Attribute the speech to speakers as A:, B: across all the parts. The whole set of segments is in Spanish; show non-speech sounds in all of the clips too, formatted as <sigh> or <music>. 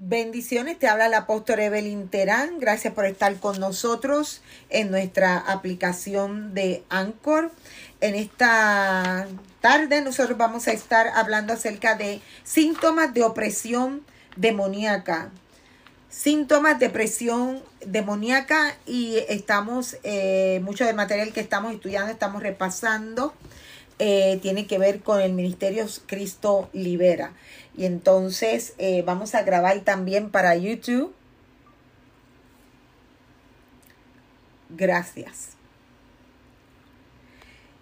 A: Bendiciones, te habla la apóstol Evelyn Terán. Gracias por estar con nosotros en nuestra aplicación de Anchor. En esta tarde nosotros vamos a estar hablando acerca de síntomas de opresión demoníaca. Síntomas de presión demoníaca y estamos, eh, mucho del material que estamos estudiando, estamos repasando eh, tiene que ver con el ministerio Cristo Libera. Y entonces eh, vamos a grabar también para YouTube. Gracias.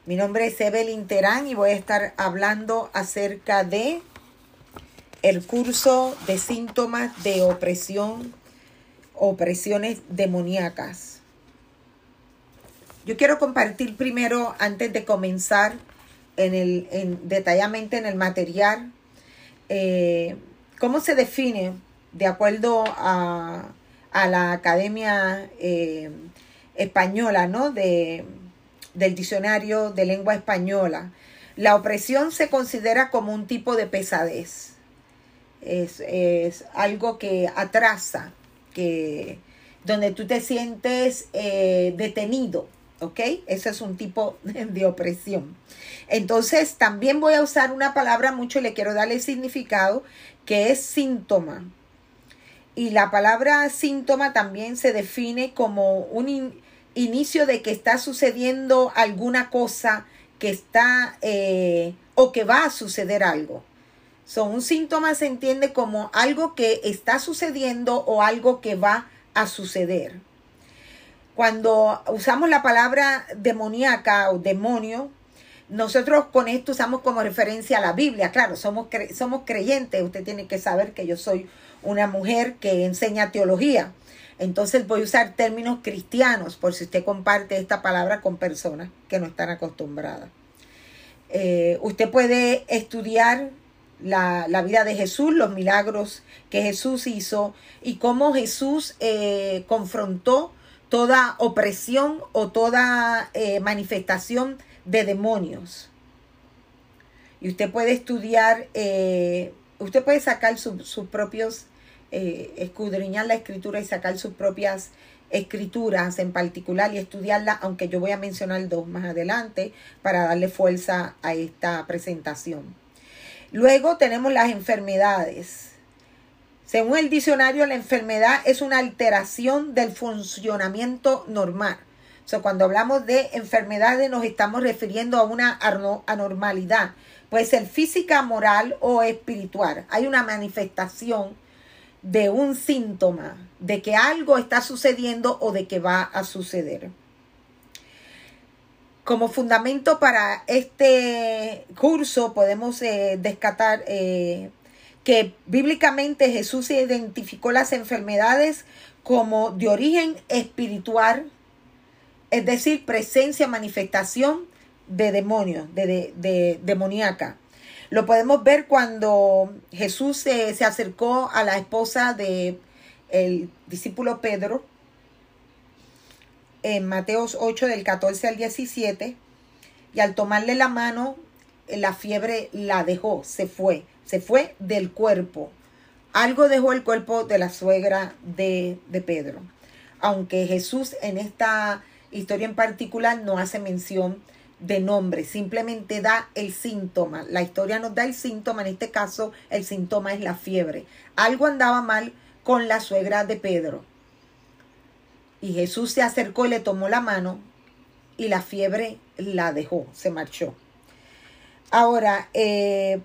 A: Mi nombre es Evelyn Terán y voy a estar hablando acerca de el curso de síntomas de opresión, opresiones demoníacas. Yo quiero compartir primero, antes de comenzar, en el, en, detalladamente en el material, eh, cómo se define de acuerdo a, a la Academia eh, Española, ¿no? De, del Diccionario de Lengua Española. La opresión se considera como un tipo de pesadez. Es, es algo que atrasa, que, donde tú te sientes eh, detenido, ¿ok? Ese es un tipo <laughs> de opresión. Entonces, también voy a usar una palabra mucho y le quiero darle significado, que es síntoma. Y la palabra síntoma también se define como un inicio de que está sucediendo alguna cosa que está eh, o que va a suceder algo. Son un síntoma se entiende como algo que está sucediendo o algo que va a suceder. Cuando usamos la palabra demoníaca o demonio, nosotros con esto usamos como referencia a la Biblia. Claro, somos, somos creyentes. Usted tiene que saber que yo soy una mujer que enseña teología. Entonces voy a usar términos cristianos por si usted comparte esta palabra con personas que no están acostumbradas. Eh, usted puede estudiar la, vida de Jesús, los milagros que Jesús hizo y cómo Jesús eh, confrontó toda opresión o toda eh, manifestación de demonios. Y usted puede estudiar, eh, usted puede sacar sus propios, eh, escudriñar la escritura y sacar sus propias escrituras en particular y estudiarla, aunque yo voy a mencionar dos más adelante para darle fuerza a esta presentación. Luego tenemos las enfermedades. Según el diccionario, la enfermedad es una alteración del funcionamiento normal. O cuando hablamos de enfermedades nos estamos refiriendo a una anormalidad. Puede ser física, moral o espiritual. Hay una manifestación de un síntoma de que algo está sucediendo o de que va a suceder. Como fundamento para este curso podemos eh, descatar eh, que bíblicamente Jesús identificó las enfermedades como de origen espiritual, es decir, presencia, manifestación de demonios, de, de, demoníaca. Lo podemos ver cuando Jesús se, se acercó a la esposa de el discípulo Pedro en Mateos 8 del 14 al 17 y al tomarle la mano la fiebre la dejó, se fue se fue del cuerpo. Algo dejó el cuerpo de la suegra de, de Pedro. Aunque Jesús en esta historia en particular no hace mención de nombre, simplemente da el síntoma. La historia nos da el síntoma, en este caso el síntoma es la fiebre. Algo andaba mal con la suegra de Pedro. Y Jesús se acercó y le tomó la mano y la fiebre la dejó, se marchó. Ahora, eh,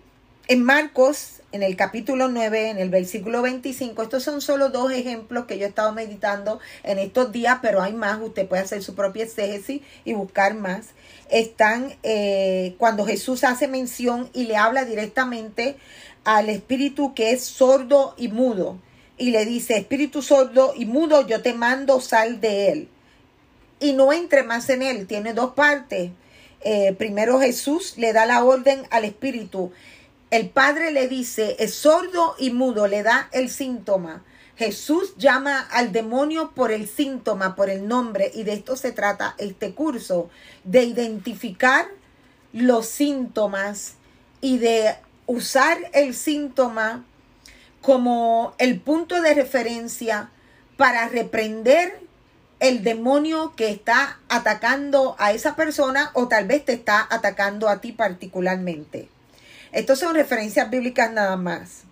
A: en Marcos, en el capítulo 9, en el versículo 25, estos son solo dos ejemplos que yo he estado meditando en estos días, pero hay más, usted puede hacer su propia exégesis y buscar más. Están eh, cuando Jesús hace mención y le habla directamente al espíritu que es sordo y mudo. Y le dice, espíritu sordo y mudo, yo te mando, sal de él. Y no entre más en él, tiene dos partes. Eh, primero Jesús le da la orden al espíritu el padre le dice, es sordo y mudo, le da el síntoma. Jesús llama al demonio por el síntoma, por el nombre, y de esto se trata este curso, de identificar los síntomas y de usar el síntoma como el punto de referencia para reprender el demonio que está atacando a esa persona o tal vez te está atacando a ti particularmente. Estas son referencias bíblicas nada más.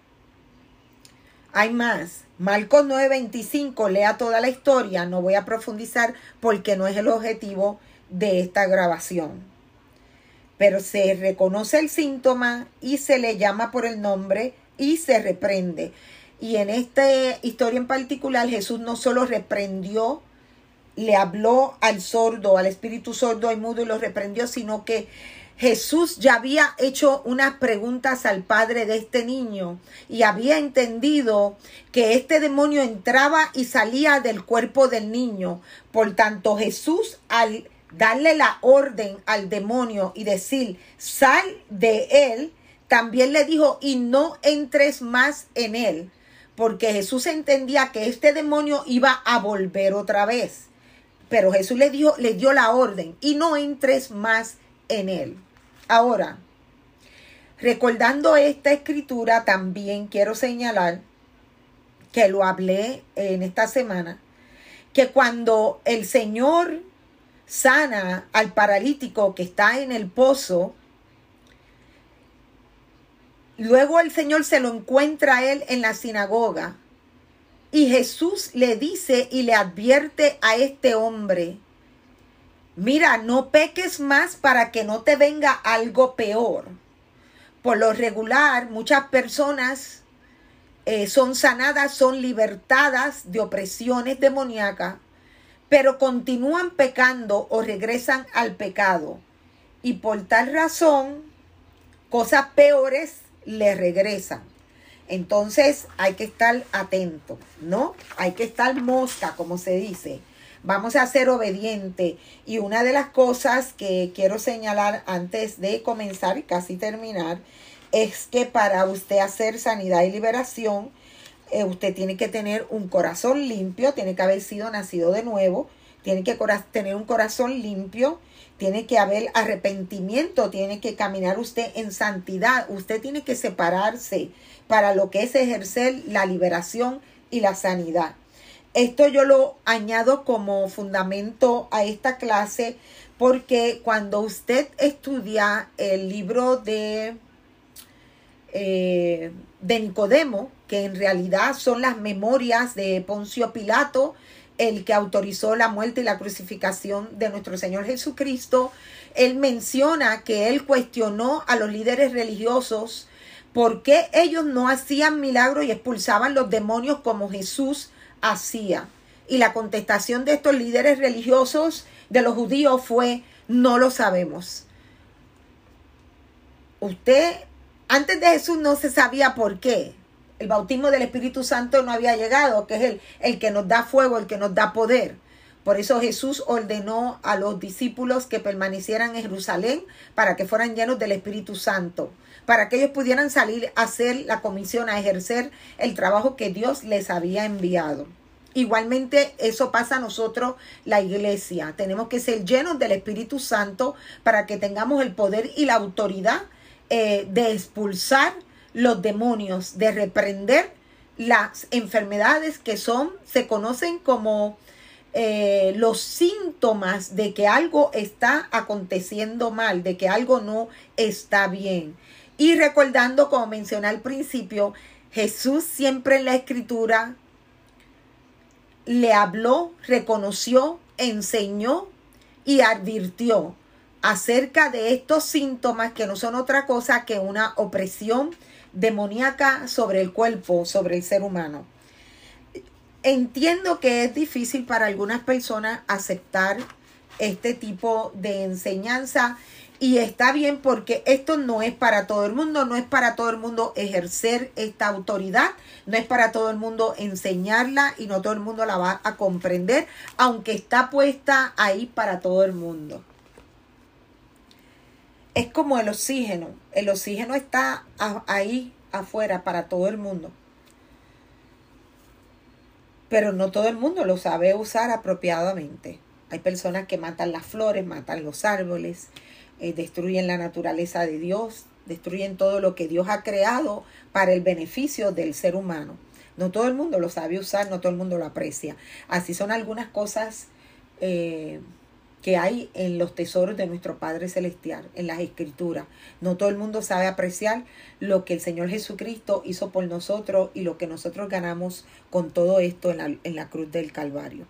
A: Hay más. Marcos 9:25, lea toda la historia, no voy a profundizar porque no es el objetivo de esta grabación. Pero se reconoce el síntoma y se le llama por el nombre y se reprende. Y en esta historia en particular Jesús no solo reprendió, le habló al sordo, al espíritu sordo y mudo y lo reprendió, sino que Jesús ya había hecho unas preguntas al padre de este niño y había entendido que este demonio entraba y salía del cuerpo del niño. Por tanto, Jesús al darle la orden al demonio y decir, sal de él, también le dijo, y no entres más en él, porque Jesús entendía que este demonio iba a volver otra vez. Pero Jesús le dijo, le dio la orden, y no entres más en él. Ahora, recordando esta escritura, también quiero señalar que lo hablé en esta semana, que cuando el Señor sana al paralítico que está en el pozo, luego el Señor se lo encuentra a él en la sinagoga y Jesús le dice y le advierte a este hombre, Mira, no peques más para que no te venga algo peor. Por lo regular, muchas personas eh, son sanadas, son libertadas de opresiones demoníacas, pero continúan pecando o regresan al pecado. Y por tal razón, cosas peores le regresan. Entonces hay que estar atento, ¿no? Hay que estar mosca, como se dice. Vamos a ser obedientes. Y una de las cosas que quiero señalar antes de comenzar y casi terminar es que para usted hacer sanidad y liberación, eh, usted tiene que tener un corazón limpio, tiene que haber sido nacido de nuevo, tiene que tener un corazón limpio, tiene que haber arrepentimiento, tiene que caminar usted en santidad, usted tiene que separarse para lo que es ejercer la liberación y la sanidad. Esto yo lo añado como fundamento a esta clase porque cuando usted estudia el libro de, eh, de Nicodemo, que en realidad son las memorias de Poncio Pilato, el que autorizó la muerte y la crucificación de nuestro Señor Jesucristo, él menciona que él cuestionó a los líderes religiosos por qué ellos no hacían milagros y expulsaban los demonios como Jesús hacía. Y la contestación de estos líderes religiosos de los judíos fue, no lo sabemos. Usted, antes de Jesús no se sabía por qué. El bautismo del Espíritu Santo no había llegado, que es el, el que nos da fuego, el que nos da poder. Por eso Jesús ordenó a los discípulos que permanecieran en Jerusalén para que fueran llenos del Espíritu Santo, para que ellos pudieran salir a hacer la comisión, a ejercer el trabajo que Dios les había enviado. Igualmente eso pasa a nosotros, la iglesia. Tenemos que ser llenos del Espíritu Santo para que tengamos el poder y la autoridad eh, de expulsar los demonios, de reprender las enfermedades que son, se conocen como eh, los síntomas de que algo está aconteciendo mal, de que algo no está bien. Y recordando, como mencioné al principio, Jesús siempre en la escritura le habló, reconoció, enseñó y advirtió acerca de estos síntomas que no son otra cosa que una opresión demoníaca sobre el cuerpo, sobre el ser humano. Entiendo que es difícil para algunas personas aceptar este tipo de enseñanza y está bien porque esto no es para todo el mundo, no es para todo el mundo ejercer esta autoridad, no es para todo el mundo enseñarla y no todo el mundo la va a comprender, aunque está puesta ahí para todo el mundo. Es como el oxígeno, el oxígeno está ahí afuera para todo el mundo. Pero no todo el mundo lo sabe usar apropiadamente. Hay personas que matan las flores, matan los árboles, eh, destruyen la naturaleza de Dios, destruyen todo lo que Dios ha creado para el beneficio del ser humano. No todo el mundo lo sabe usar, no todo el mundo lo aprecia. Así son algunas cosas eh, que hay en los tesoros de nuestro Padre Celestial, en las escrituras. No todo el mundo sabe apreciar lo que el Señor Jesucristo hizo por nosotros y lo que nosotros ganamos con todo esto en la, en la cruz del Calvario.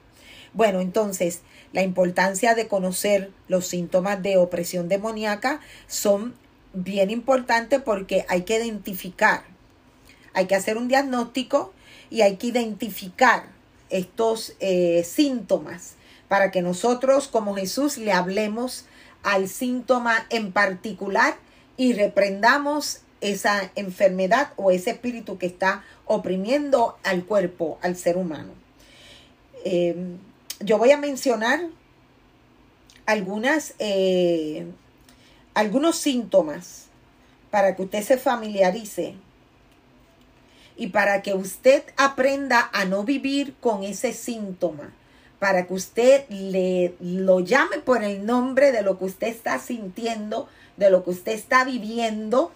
A: Bueno, entonces, la importancia de conocer los síntomas de opresión demoníaca son bien importantes porque hay que identificar, hay que hacer un diagnóstico y hay que identificar estos eh, síntomas para que nosotros como Jesús le hablemos al síntoma en particular y reprendamos esa enfermedad o ese espíritu que está oprimiendo al cuerpo, al ser humano. Em, yo voy a mencionar algunas, eh, algunos síntomas para que usted se familiarice y para que usted aprenda a no vivir con ese síntoma, para que usted le lo llame por el nombre de lo que usted está sintiendo, de lo que usted está viviendo.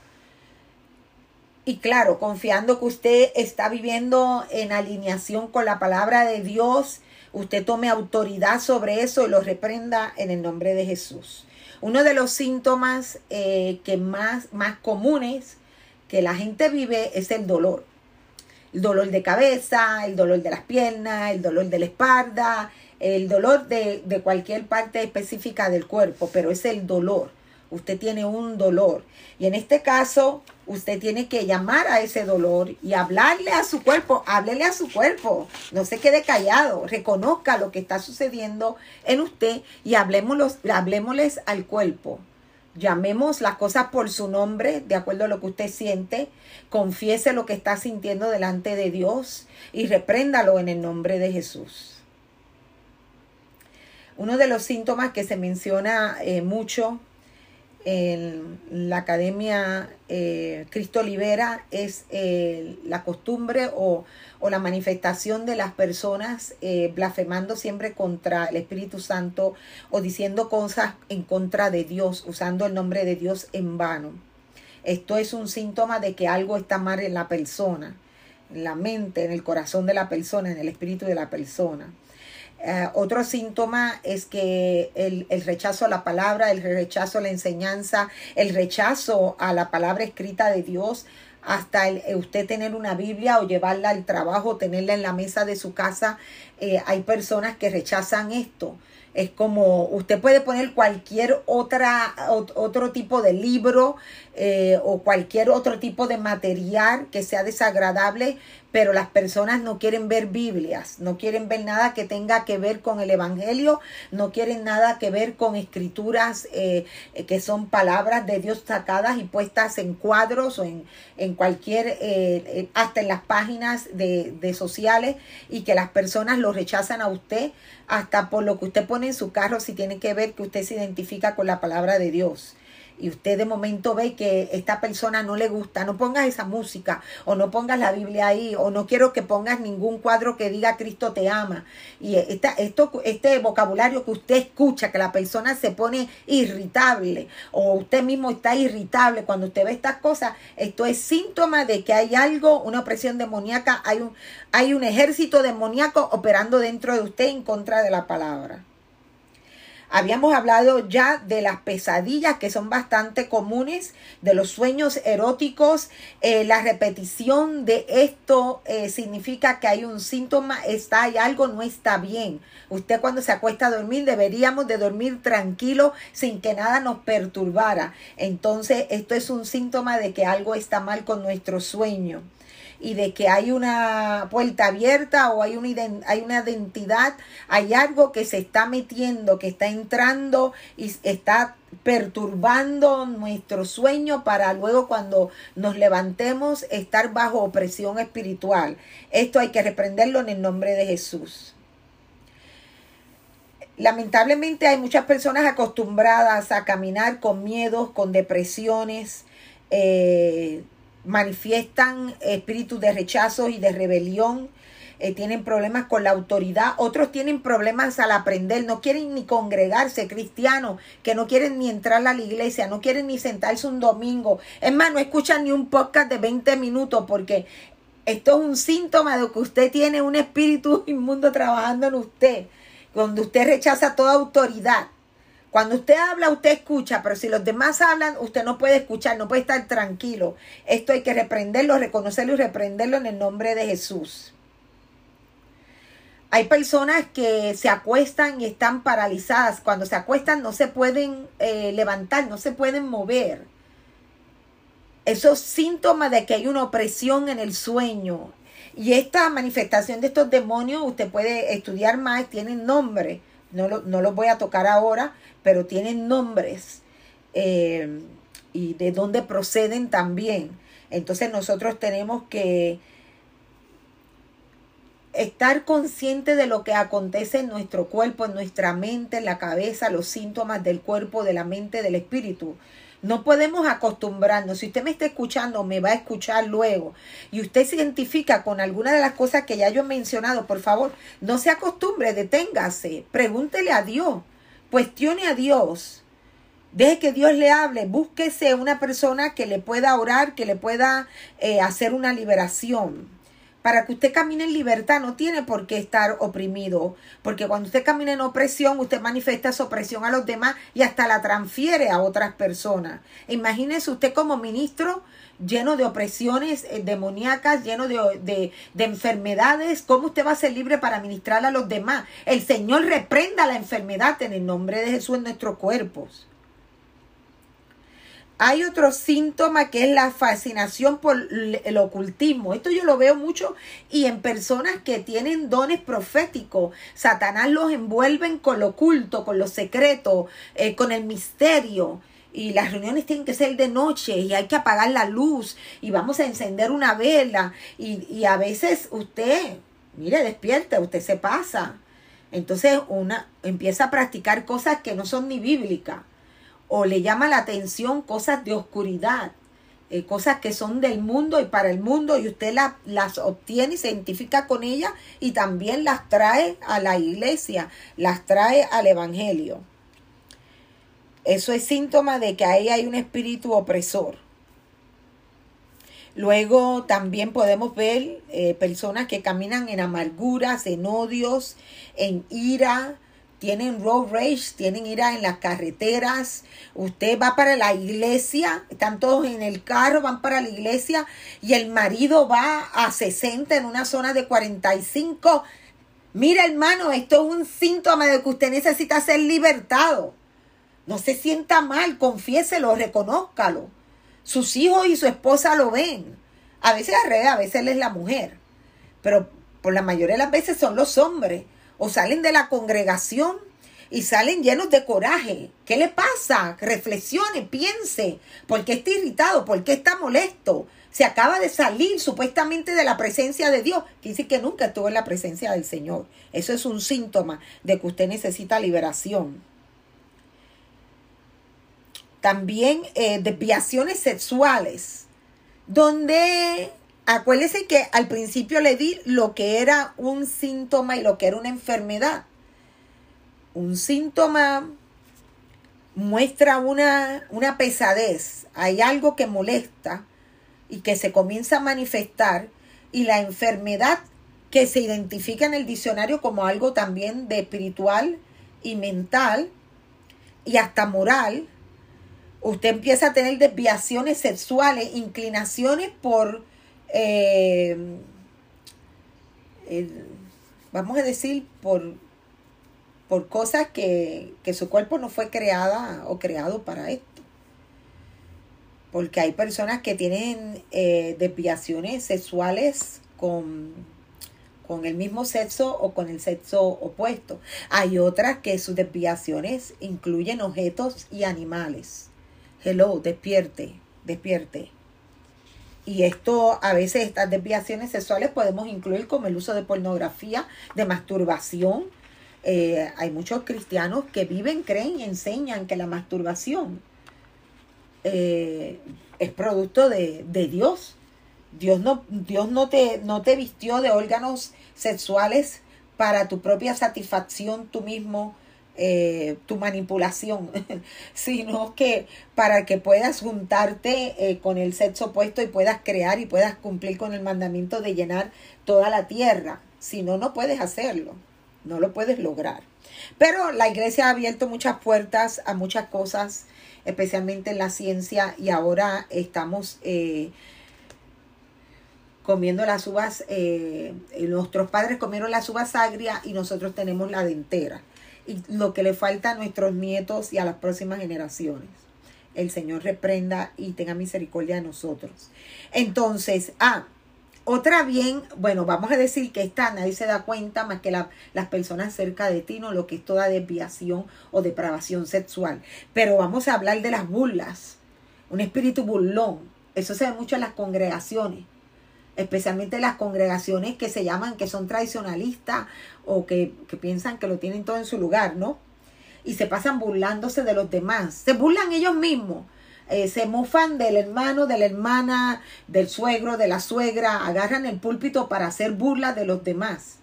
A: Y claro, confiando que usted está viviendo en alineación con la palabra de Dios, usted tome autoridad sobre eso y lo reprenda en el nombre de Jesús. Uno de los síntomas eh, que más, más comunes que la gente vive es el dolor el dolor de cabeza, el dolor de las piernas, el dolor de la espalda, el dolor de, cualquier parte específica del cuerpo, pero es el dolor. Usted tiene un dolor. Y en este caso, usted tiene que llamar a ese dolor y hablarle a su cuerpo, háblele a su cuerpo. No se quede callado, reconozca lo que está sucediendo en usted y hablemosles al cuerpo. Llamemos las cosas por su nombre, de acuerdo a lo que usted siente. Confiese lo que está sintiendo delante de Dios y repréndalo en el nombre de Jesús. Uno de los síntomas que se menciona eh, mucho en la Academia eh, Cristo Libera es eh, la costumbre o, la manifestación de las personas eh, blasfemando siempre contra el Espíritu Santo o diciendo cosas en contra de Dios, usando el nombre de Dios en vano. Esto es un síntoma de que algo está mal en la persona, en la mente, en el corazón de la persona, en el espíritu de la persona. Eh, otro síntoma es que el, rechazo a la palabra, el rechazo a la enseñanza, el rechazo a la palabra escrita de Dios, hasta el, eh, usted tener una Biblia o llevarla al trabajo, tenerla en la mesa de su casa. Eh, hay personas que rechazan esto. Es como usted puede poner cualquier otra, otro tipo de libro o cualquier otro tipo de material que sea desagradable, pero las personas no quieren ver Biblias, no quieren ver nada que tenga que ver con el Evangelio, no quieren nada que ver con escrituras eh, que son palabras de Dios sacadas y puestas en cuadros o en, en cualquier, eh, eh, hasta en las páginas de, de sociales y que las personas lo rechazan a usted hasta por lo que usted pone en su carro si tiene que ver que usted se identifica con la palabra de Dios y usted de momento ve que esta persona no le gusta, no pongas esa música o no pongas la Biblia ahí o no quiero que pongas ningún cuadro que diga Cristo te ama. Y esta, esto, este vocabulario que usted escucha, que la persona se pone irritable o usted mismo está irritable cuando usted ve estas cosas, esto es síntoma de que hay algo, una opresión demoníaca, hay un, hay un ejército demoníaco operando dentro de usted en contra de la palabra. Habíamos hablado ya de las pesadillas que son bastante comunes, de los sueños eróticos. Eh, la repetición de esto eh, significa que hay un síntoma, está, hay algo no está bien. Usted cuando se acuesta a dormir deberíamos de dormir tranquilo sin que nada nos perturbara. Entonces esto es un síntoma de que algo está mal con nuestro sueño y de que hay una puerta abierta o hay una, hay una identidad, hay algo que se está metiendo, que está entrando y está perturbando nuestro sueño para luego cuando nos levantemos estar bajo opresión espiritual. Esto hay que reprenderlo en el nombre de Jesús. Lamentablemente hay muchas personas acostumbradas a caminar con miedos, con depresiones, eh, manifiestan espíritus de rechazo y de rebelión. eh, tienen problemas con la autoridad, otros tienen problemas al aprender, no quieren ni congregarse, cristianos, que no quieren ni entrar a la iglesia, no quieren ni sentarse un domingo. Es más, no escuchan ni un podcast de 20 minutos porque esto es un síntoma de que usted tiene un espíritu <laughs> inmundo trabajando en usted, donde usted rechaza toda autoridad. Cuando usted habla, usted escucha, pero si los demás hablan, usted no puede escuchar, no puede estar tranquilo. Esto hay que reprenderlo, reconocerlo y reprenderlo en el nombre de Jesús. Hay personas que se acuestan y están paralizadas. Cuando se acuestan no se pueden eh, levantar, no se pueden mover. Esos síntomas de que hay una opresión en el sueño. Y esta manifestación de estos demonios, usted puede estudiar más, tienen nombre. No, lo, no los voy a tocar ahora, pero tienen nombres eh, y de dónde proceden también. Entonces nosotros tenemos que estar conscientes de lo que acontece en nuestro cuerpo, en nuestra mente, en la cabeza, los síntomas del cuerpo, de la mente, del espíritu. No podemos acostumbrarnos. Si usted me está escuchando, me va a escuchar luego. Y usted se identifica con alguna de las cosas que ya yo he mencionado, por favor, no se acostumbre, deténgase, pregúntele a Dios. Cuestione a Dios. Deje que Dios le hable. Búsquese una persona que le pueda orar, que le pueda eh, hacer una liberación. Para que usted camine en libertad no tiene por qué estar oprimido, porque cuando usted camina en opresión, usted manifiesta su opresión a los demás y hasta la transfiere a otras personas. Imagínese usted como ministro lleno de opresiones eh, demoníacas, lleno de, de, enfermedades, ¿cómo usted va a ser libre para ministrar a los demás? El Señor reprenda la enfermedad en el nombre de Jesús en nuestros cuerpos. Hay otro síntoma que es la fascinación por el ocultismo. Esto yo lo veo mucho y en personas que tienen dones proféticos. Satanás los envuelven con lo oculto, con lo secreto, eh, con el misterio y las reuniones tienen que ser de noche y hay que apagar la luz y vamos a encender una vela y, y a veces usted, mire, despierta, usted se pasa. Entonces una empieza a practicar cosas que no son ni bíblicas o le llama la atención cosas de oscuridad, eh, cosas que son del mundo y para el mundo y usted las obtiene y se identifica con ellas y también las trae a la iglesia, las trae al evangelio. Eso es síntoma de que ahí hay un espíritu opresor. Luego también podemos ver eh, personas que caminan en amarguras, en odios, en ira, tienen road rage, tienen ira en las carreteras. Usted va para la iglesia, están todos en el carro, van para la iglesia y el marido va a 60 en una zona de 45. Mira hermano, esto es un síntoma de que usted necesita ser libertado. No se sienta mal, confiéselo, reconózcalo. Sus hijos y su esposa lo ven. A veces al a veces él es la mujer. Pero por la mayoría de las veces son los hombres. O salen de la congregación y salen llenos de coraje. ¿Qué le pasa? Reflexione, piense. ¿Por qué está irritado? ¿Por qué está molesto? Se acaba de salir supuestamente de la presencia de Dios. Quiere decir que nunca estuvo en la presencia del Señor. Eso es un síntoma de que usted necesita liberación. También eh, desviaciones sexuales, donde acuérdese que al principio le di lo que era un síntoma y lo que era una enfermedad. Un síntoma muestra una, una pesadez, hay algo que molesta y que se comienza a manifestar y la enfermedad que se identifica en el diccionario como algo también de espiritual y mental y hasta moral, usted empieza a tener desviaciones sexuales, inclinaciones por, eh, vamos a decir, por, por cosas que, su cuerpo no fue creada o creado para esto. Porque hay personas que tienen eh, desviaciones sexuales con, con el mismo sexo o con el sexo opuesto. Hay otras que sus desviaciones incluyen objetos y animales. Hello, despierte, despierte. Y esto, a veces estas desviaciones sexuales podemos incluir como el uso de pornografía, de masturbación. Eh, hay muchos cristianos que viven, creen y enseñan que la masturbación eh, es producto de, de Dios Dios no, Dios no te, no te vistió de órganos sexuales para tu propia satisfacción tú mismo, eh, tu manipulación, <laughs> sino que para que puedas juntarte eh, con el sexo opuesto y puedas crear y puedas cumplir con el mandamiento de llenar toda la tierra. Si no, no puedes hacerlo, no lo puedes lograr. Pero la iglesia ha abierto muchas puertas a muchas cosas, especialmente en la ciencia, y ahora estamos eh, comiendo las uvas, nuestros padres comieron las uvas agrias y nosotros tenemos la dentera. Y lo que le falta a nuestros nietos y a las próximas generaciones. El Señor reprenda y tenga misericordia de nosotros. Entonces, ah, otra bien, bueno, vamos a decir que esta nadie se da cuenta más que las personas cerca de ti, no lo que es toda desviación o depravación sexual. Pero vamos a hablar de las burlas, un espíritu burlón. Eso se ve mucho en las congregaciones, especialmente las congregaciones que se llaman, que son tradicionalistas o que, que piensan que lo tienen todo en su lugar, ¿no? Y se pasan burlándose de los demás. Se burlan ellos mismos eh, se mofan del hermano, de la hermana, del suegro, de la suegra, agarran el púlpito para hacer burla de los demás.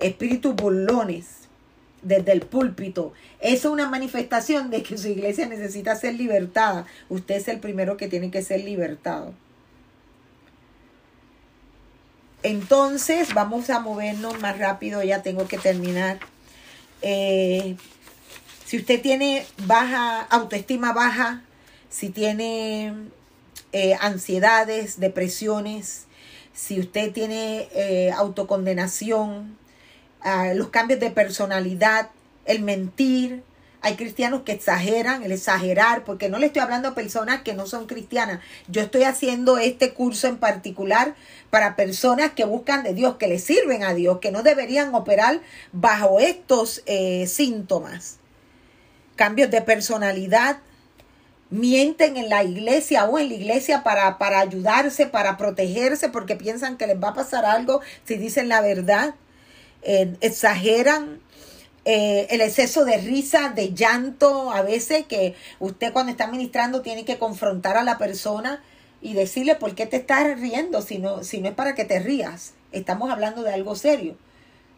A: Espíritus burlones desde el púlpito. Es una manifestación de que su iglesia necesita ser libertada. Usted es el primero que tiene que ser libertado. Entonces, vamos a movernos más rápido, ya tengo que terminar. Eh, si usted tiene baja autoestima baja, si tiene eh, ansiedades, depresiones, si usted tiene eh, autocondenación, ah, los cambios de personalidad, el mentir. Hay cristianos que exageran, el exagerar, porque no le estoy hablando a personas que no son cristianas. Yo estoy haciendo este curso en particular para personas que buscan de Dios, que le sirven a Dios, que no deberían operar bajo estos eh, síntomas. Cambios de personalidad, mienten en la iglesia o en la iglesia para, para ayudarse, para protegerse, porque piensan que les va a pasar algo si dicen la verdad. Eh, exageran eh, el exceso de risa, de llanto, a veces que usted cuando está ministrando tiene que confrontar a la persona y decirle por qué te estás riendo si no, si no es para que te rías. Estamos hablando de algo serio.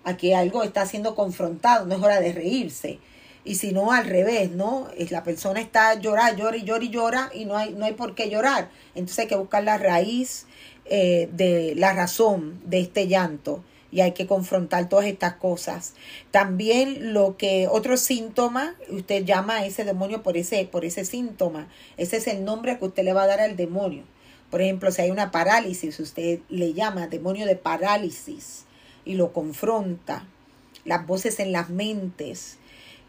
A: Aquí algo está siendo confrontado, no es hora de reírse y si no al revés, ¿no? La persona está llorando, llora y llora y llora y no hay, no hay por qué llorar. Entonces hay que buscar la raíz eh, de la razón de este llanto y hay que confrontar todas estas cosas. También lo que otro síntoma, usted llama a ese demonio por ese, por ese síntoma. Ese es el nombre que usted le va a dar al demonio. Por ejemplo, si hay una parálisis, usted le llama demonio de parálisis y lo confronta. Las voces en las mentes,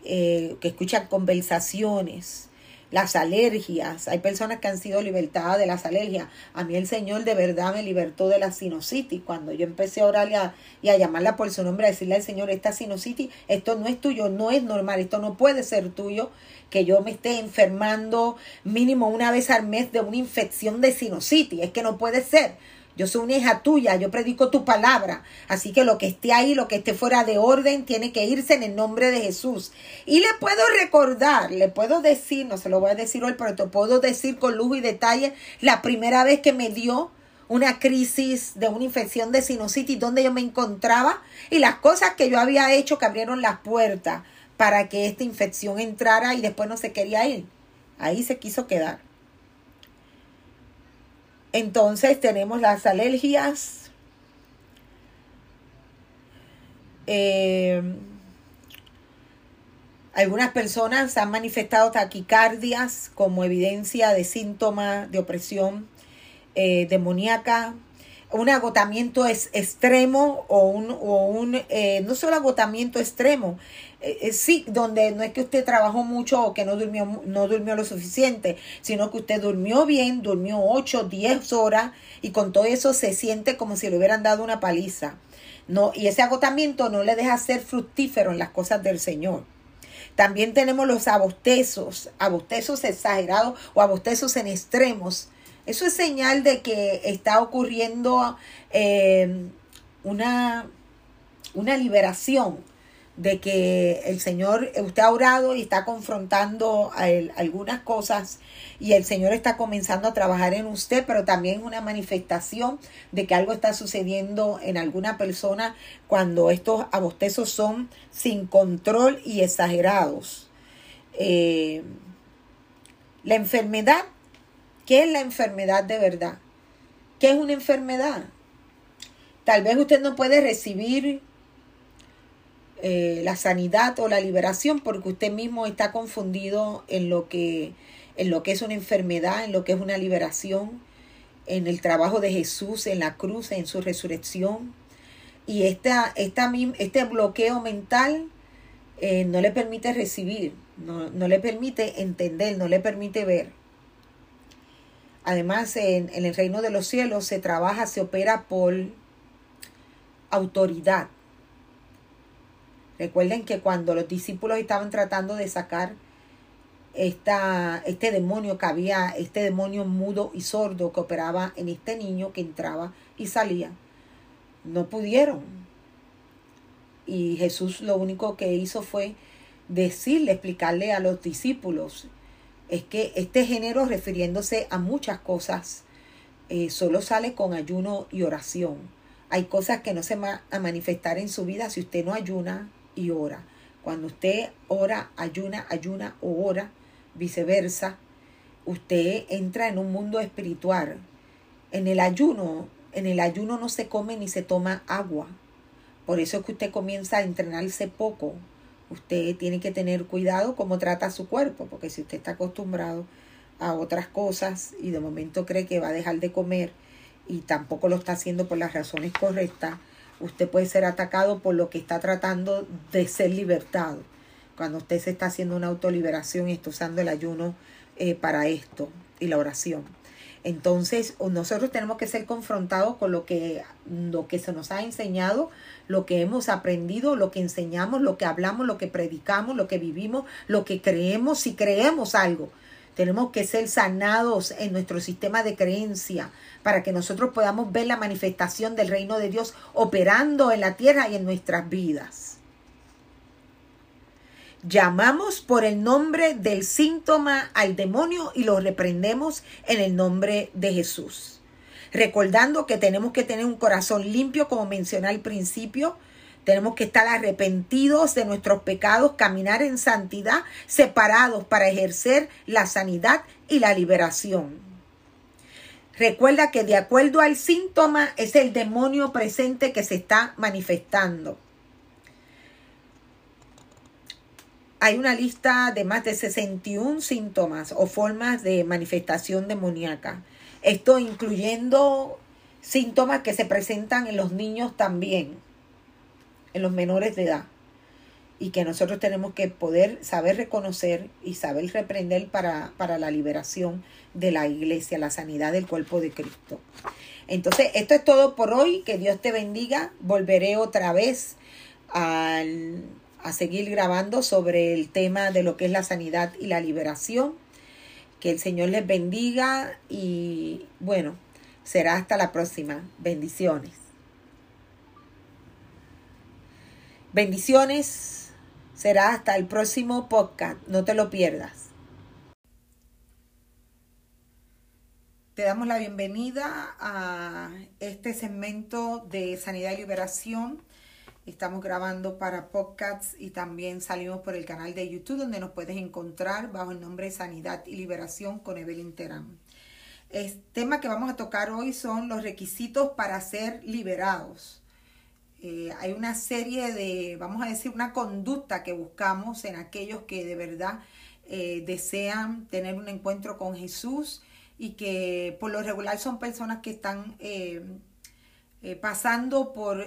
A: eh, que escuchan conversaciones, las alergias. Hay personas que han sido libertadas de las alergias. A mí el Señor de verdad me libertó de la sinusitis. Cuando yo empecé a orar y a, llamarla por su nombre, a decirle al Señor, esta sinusitis, esto no es tuyo, no es normal, esto no puede ser tuyo, que yo me esté enfermando mínimo una vez al mes de una infección de sinusitis. Es que no puede ser. Yo soy una hija tuya, yo predico tu palabra. Así que lo que esté ahí, lo que esté fuera de orden, tiene que irse en el nombre de Jesús. Y le puedo recordar, le puedo decir, no se lo voy a decir hoy, pero te puedo decir con lujo y detalle la primera vez que me dio una crisis de una infección de sinusitis donde yo me encontraba y las cosas que yo había hecho que abrieron las puertas para que esta infección entrara y después no se quería ir. Ahí se quiso quedar. Entonces tenemos las alergias. Eh, algunas personas han manifestado taquicardias como evidencia de síntoma de opresión eh, demoníaca un agotamiento es extremo o un, o un eh, no solo agotamiento extremo, eh, eh, sí, donde no es que usted trabajó mucho o que no durmió, no durmió lo suficiente, sino que usted durmió bien, durmió 8, 10 horas y con todo eso se siente como si le hubieran dado una paliza. No, y ese agotamiento no le deja ser fructífero en las cosas del Señor. También tenemos los abostezos, abostezos exagerados o abostezos en extremos eso es señal de que está ocurriendo eh, una, una liberación de que el Señor, usted ha orado y está confrontando algunas cosas y el Señor está comenzando a trabajar en usted, pero también una manifestación de que algo está sucediendo en alguna persona cuando estos abostezos son sin control y exagerados. Eh, la enfermedad, ¿qué es la enfermedad de verdad? ¿Qué es una enfermedad? Tal vez usted no puede recibir eh, la sanidad o la liberación porque usted mismo está confundido en lo que en lo que es una enfermedad, en lo que es una liberación, en el trabajo de Jesús en la cruz, en su resurrección. Y esta, esta, este bloqueo mental eh, no le permite recibir, no, no, le permite entender, no le permite ver. Además, en, el reino de los cielos se trabaja, se opera por autoridad. Recuerden que cuando los discípulos estaban tratando de sacar esta, este demonio que había, este demonio mudo y sordo que operaba en este niño que entraba y salía, no pudieron. Y Jesús lo único que hizo fue decirle, explicarle a los discípulos, es que este género, refiriéndose a muchas cosas, eh, solo sale con ayuno y oración. Hay cosas que no se van a manifestar en su vida si usted no ayuna, y ora. Cuando usted ora, ayuna, ayuna o ora, viceversa, usted entra en un mundo espiritual. En el ayuno, en el ayuno no se come ni se toma agua. Por eso es que usted comienza a entrenarse poco. Usted tiene que tener cuidado cómo trata su cuerpo, porque si usted está acostumbrado a otras cosas y de momento cree que va a dejar de comer y tampoco lo está haciendo por las razones correctas, usted puede ser atacado por lo que está tratando de ser libertado. Cuando usted se está haciendo una autoliberación y está usando el ayuno eh, para esto y la oración. Entonces, nosotros tenemos que ser confrontados con lo que, lo que se nos ha enseñado, lo que hemos aprendido, lo que enseñamos, lo que hablamos, lo que predicamos, lo que vivimos, lo que creemos, si creemos algo. Tenemos que ser sanados en nuestro sistema de creencia para que nosotros podamos ver la manifestación del reino de Dios operando en la tierra y en nuestras vidas. Llamamos por el nombre del síntoma al demonio y lo reprendemos en el nombre de Jesús. Recordando que tenemos que tener un corazón limpio, como mencioné al principio, tenemos que estar arrepentidos de nuestros pecados, caminar en santidad, separados para ejercer la sanidad y la liberación. Recuerda que de acuerdo al síntoma es el demonio presente que se está manifestando. Hay una lista de más de 61 síntomas o formas de manifestación demoníaca. Esto incluyendo síntomas que se presentan en los niños también en los menores de edad y que nosotros tenemos que poder saber reconocer y saber reprender para, para la liberación de la iglesia, la sanidad del cuerpo de Cristo. Entonces, esto es todo por hoy. Que Dios te bendiga. Volveré otra vez a seguir grabando sobre el tema de lo que es la sanidad y la liberación. Que el Señor les bendiga y bueno, será hasta la próxima. Bendiciones. Bendiciones. Será hasta el próximo podcast. No te lo pierdas. Te damos la bienvenida a este segmento de Sanidad y Liberación. Estamos grabando para podcasts y también salimos por el canal de YouTube donde nos puedes encontrar bajo el nombre Sanidad y Liberación con Evelyn Terán. El tema que vamos a tocar hoy son los requisitos para ser liberados. Eh, hay una serie de, vamos a decir, una conducta que buscamos en aquellos que de verdad eh, desean tener un encuentro con Jesús y que por lo regular son personas que están eh, pasando por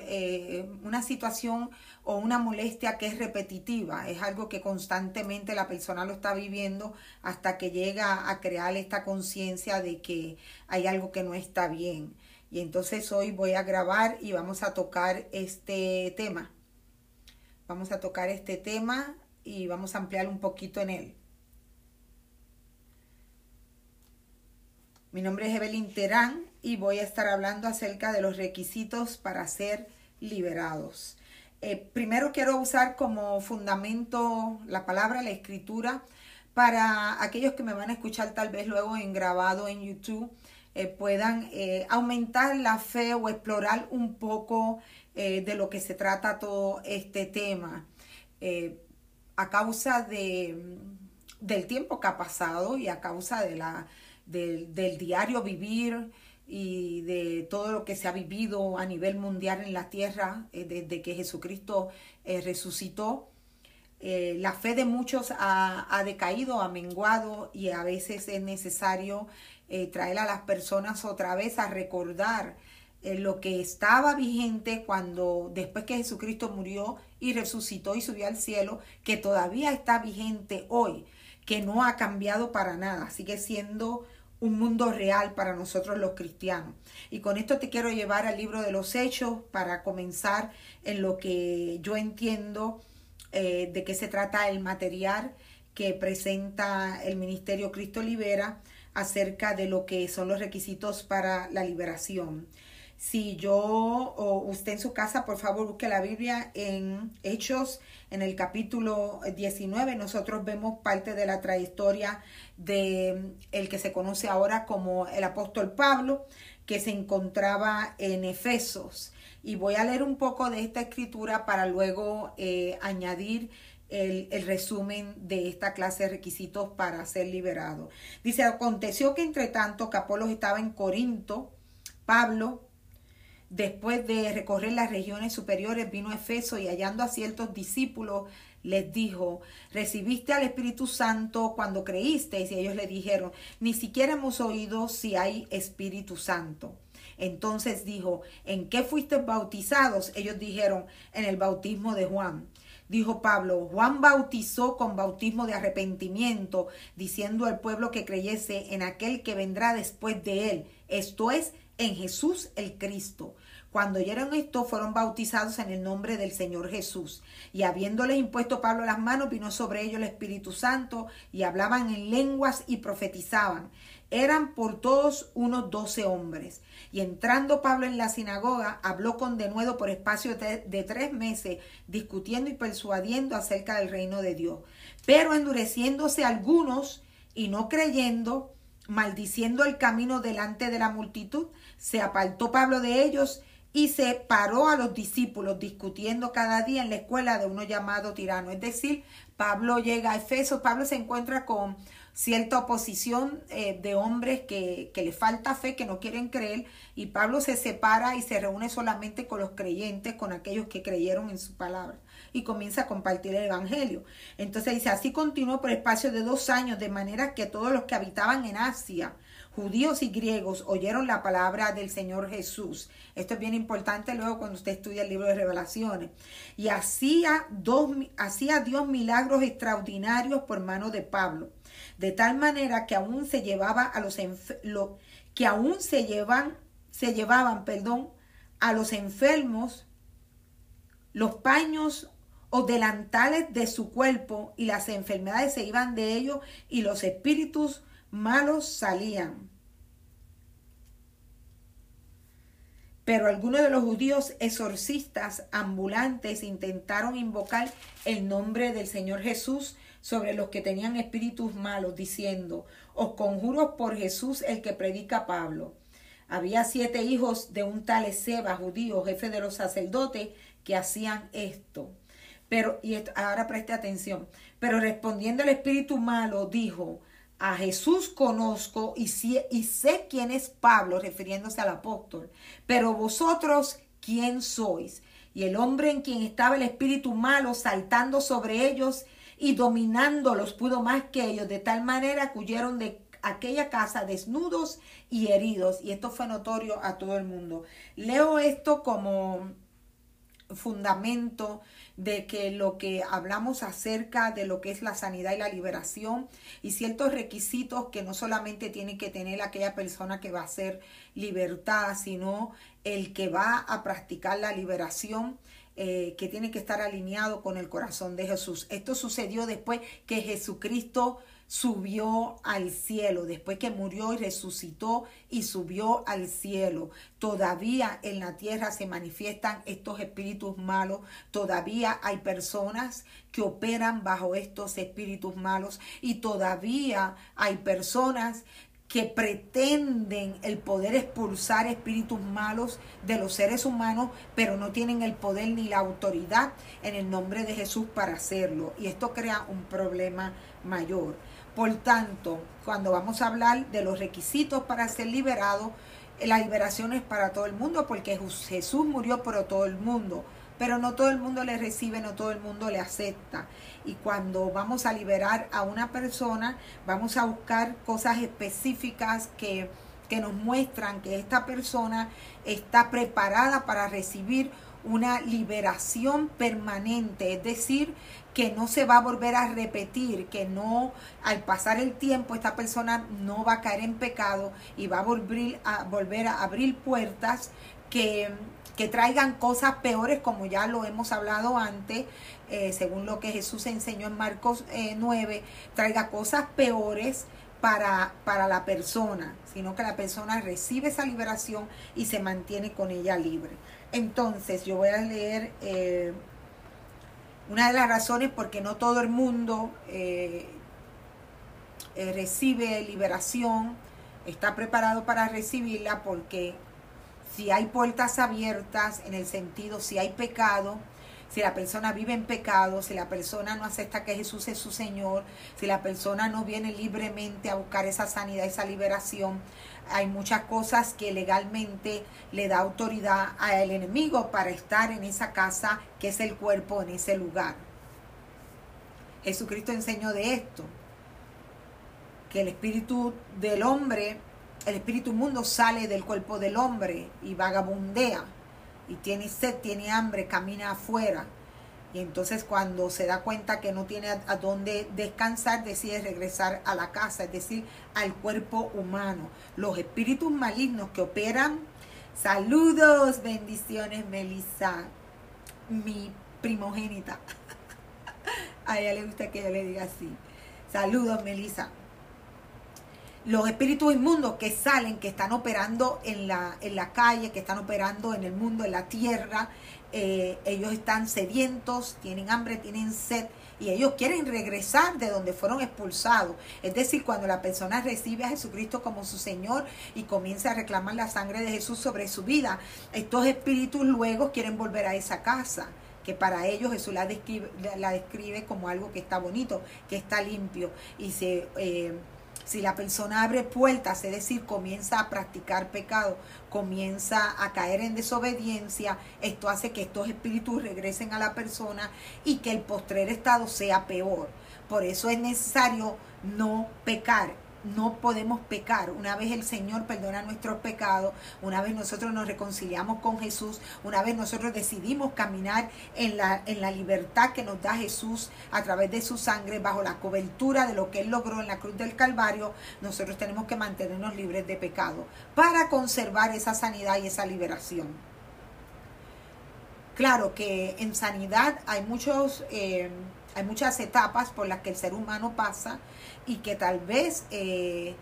A: una situación o una molestia que es repetitiva, es algo que constantemente la persona lo está viviendo hasta que llega a crear esta conciencia de que hay algo que no está bien. Y entonces hoy voy a grabar y vamos a tocar este tema. Vamos a tocar este tema y vamos a ampliar un poquito en él. Mi nombre es Evelyn Terán y voy a estar hablando acerca de los requisitos para ser liberados. eh, primero quiero usar como fundamento la palabra, la escritura, para aquellos que me van a escuchar tal vez luego en grabado en YouTube, eh, puedan eh, aumentar la fe o explorar un poco de lo que se trata todo este tema. a causa de, del tiempo que ha pasado y a causa de la, del diario vivir, y de todo lo que se ha vivido a nivel mundial en la tierra eh, desde que Jesucristo eh, resucitó. Eh, la fe de muchos ha, decaído, ha menguado y a veces es necesario traer a las personas otra vez a recordar lo que estaba vigente cuando después que Jesucristo murió y resucitó y subió al cielo, que todavía está vigente hoy, que no ha cambiado para nada, sigue siendo un mundo real para nosotros los cristianos. Y con esto te quiero llevar al libro de los hechos para comenzar en lo que yo entiendo eh, de qué se trata el material que presenta el Ministerio Cristo Libera acerca de lo que son los requisitos para la liberación. Si yo o usted en su casa, por favor, busque la Biblia en Hechos, en el capítulo 19. Nosotros vemos parte de la trayectoria de el que se conoce ahora como el apóstol Pablo, que se encontraba en Efesos. Y voy a leer un poco de esta escritura para luego eh, añadir el, el, resumen de esta clase de requisitos para ser liberado. Dice, aconteció que entre tanto que Apolos estaba en Corinto, Pablo, Después de recorrer las regiones superiores, vino a Efeso y hallando a ciertos discípulos, les dijo, recibiste al Espíritu Santo cuando creísteis. Y ellos le dijeron, ni siquiera hemos oído si hay Espíritu Santo. Entonces dijo, ¿en qué fuisteis bautizados? Ellos dijeron, en el bautismo de Juan. Dijo Pablo, Juan bautizó con bautismo de arrepentimiento, diciendo al pueblo que creyese en aquel que vendrá después de él, esto es, en Jesús el Cristo. Cuando oyeron esto, fueron bautizados en el nombre del Señor Jesús. Y habiéndoles impuesto Pablo las manos, vino sobre ellos el Espíritu Santo, y hablaban en lenguas y profetizaban. Eran por todos unos doce hombres. Y entrando Pablo en la sinagoga, habló con denuedo por espacio de tres meses, discutiendo y persuadiendo acerca del reino de Dios. Pero endureciéndose algunos y no creyendo, maldiciendo el camino delante de la multitud, se apartó Pablo de ellos y se paró a los discípulos discutiendo cada día en la escuela de uno llamado tirano. Es decir, Pablo llega a Efeso, Pablo se encuentra con cierta oposición eh, de hombres que, que le falta fe, que no quieren creer, y Pablo se separa y se reúne solamente con los creyentes, con aquellos que creyeron en su palabra, y comienza a compartir el Evangelio. Entonces dice, así continuó por espacio de dos años, de manera que todos los que habitaban en Asia, judíos y griegos oyeron la palabra del Señor Jesús. Esto es bien importante luego cuando usted estudia el libro de revelaciones. Y hacía, dos, hacía Dios milagros extraordinarios por mano de Pablo, de tal manera que aún se llevaba a los lo, que aún se llevan se llevaban, perdón, a los enfermos los paños o delantales de su cuerpo y las enfermedades se iban de ellos y los espíritus malos salían. Pero algunos de los judíos exorcistas ambulantes intentaron invocar el nombre del Señor Jesús sobre los que tenían espíritus malos, diciendo, os conjuro por Jesús el que predica Pablo. Había siete hijos de un tal Seba, judío, jefe de los sacerdotes, que hacían esto. Pero, y ahora preste atención, pero respondiendo el espíritu malo, dijo, a Jesús conozco y, sé quién es Pablo, refiriéndose al apóstol, pero vosotros, ¿quién sois? Y el hombre en quien estaba el espíritu malo saltando sobre ellos y dominándolos pudo más que ellos, de tal manera que huyeron de aquella casa desnudos y heridos. Y esto fue notorio a todo el mundo. Leo esto como fundamento de que lo que hablamos acerca de lo que es la sanidad y la liberación y ciertos requisitos que no solamente tiene que tener aquella persona que va a ser libertada, sino el que va a practicar la liberación. Eh, que tiene que estar alineado con el corazón de Jesús. Esto sucedió después que Jesucristo subió al cielo, después que murió y resucitó y subió al cielo. Todavía en la tierra se manifiestan estos espíritus malos, todavía hay personas que operan bajo estos espíritus malos y todavía hay personas que pretenden el poder expulsar espíritus malos de los seres humanos, pero no tienen el poder ni la autoridad en el nombre de Jesús para hacerlo. Y esto crea un problema mayor. Por tanto, cuando vamos a hablar de los requisitos para ser liberado, la liberación es para todo el mundo, porque Jesús murió por todo el mundo pero no todo el mundo le recibe, no todo el mundo le acepta. Y cuando vamos a liberar a una persona, vamos a buscar cosas específicas que, que nos muestran que esta persona está preparada para recibir una liberación permanente, es decir, que no se va a volver a repetir, que no al pasar el tiempo esta persona no va a caer en pecado y va a volver a, volver a abrir puertas que que traigan cosas peores, como ya lo hemos hablado antes, eh, según lo que Jesús enseñó en Marcos 9, eh, traiga cosas peores para, para la persona, sino que la persona recibe esa liberación y se mantiene con ella libre. Entonces, yo voy a leer eh, una de las razones porque no todo el mundo recibe liberación, está preparado para recibirla porque si hay puertas abiertas en el sentido, si hay pecado, si la persona vive en pecado, si la persona no acepta que Jesús es su Señor, si la persona no viene libremente a buscar esa sanidad, esa liberación, hay muchas cosas que legalmente le da autoridad al enemigo para estar en esa casa que es el cuerpo, en ese lugar. Jesucristo enseñó de esto, que el espíritu del hombre el espíritu mundo sale del cuerpo del hombre y vagabundea y tiene sed, tiene hambre, camina afuera. Y entonces cuando se da cuenta que no tiene a, dónde descansar, decide regresar a la casa, es decir, al cuerpo humano. Los espíritus malignos que operan, saludos, bendiciones, Melissa, mi primogénita. <laughs> a ella le gusta que yo le diga así. Saludos, Melissa los espíritus inmundos que salen, que están operando en la, en la calle, que están operando en el mundo, en la tierra, eh, ellos están sedientos, tienen hambre, tienen sed y ellos quieren regresar de donde fueron expulsados. Es decir, cuando la persona recibe a Jesucristo como su Señor y comienza a reclamar la sangre de Jesús sobre su vida, estos espíritus luego quieren volver a esa casa que para ellos Jesús la describe, la describe como algo que está bonito, que está limpio y se... Eh, si la persona abre puertas, es decir, comienza a practicar pecado, comienza a caer en desobediencia, esto hace que estos espíritus regresen a la persona y que el postrer estado sea peor. Por eso es necesario no pecar no podemos pecar. Una vez el Señor perdona nuestros pecados, una vez nosotros nos reconciliamos con Jesús, una vez nosotros decidimos caminar en la, en la libertad que nos da Jesús a través de su sangre, bajo la cobertura de lo que Él logró en la cruz del Calvario, nosotros tenemos que mantenernos libres de pecado para conservar esa sanidad y esa liberación. Claro que en sanidad hay muchos... Eh, hay muchas etapas por las que el ser humano pasa y que tal vez eh,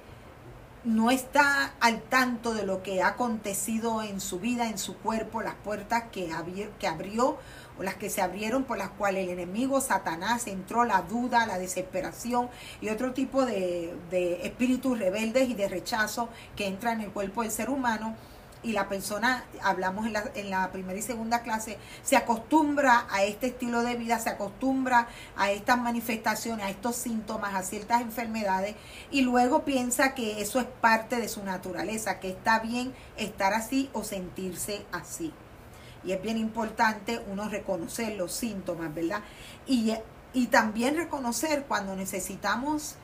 A: no está al tanto de lo que ha acontecido en su vida, en su cuerpo, las puertas que, que abrió o las que se abrieron por las cuales el enemigo, Satanás, entró la duda, la desesperación y otro tipo de, de espíritus rebeldes y de rechazo que entra en el cuerpo del ser humano y la persona, hablamos en la, en la, primera y segunda clase, se acostumbra a este estilo de vida, se acostumbra a estas manifestaciones, a estos síntomas, a ciertas enfermedades y luego piensa que eso es parte de su naturaleza, que está bien estar así o sentirse así. Y es bien importante uno reconocer los síntomas, ¿verdad? Y, y también reconocer cuando necesitamos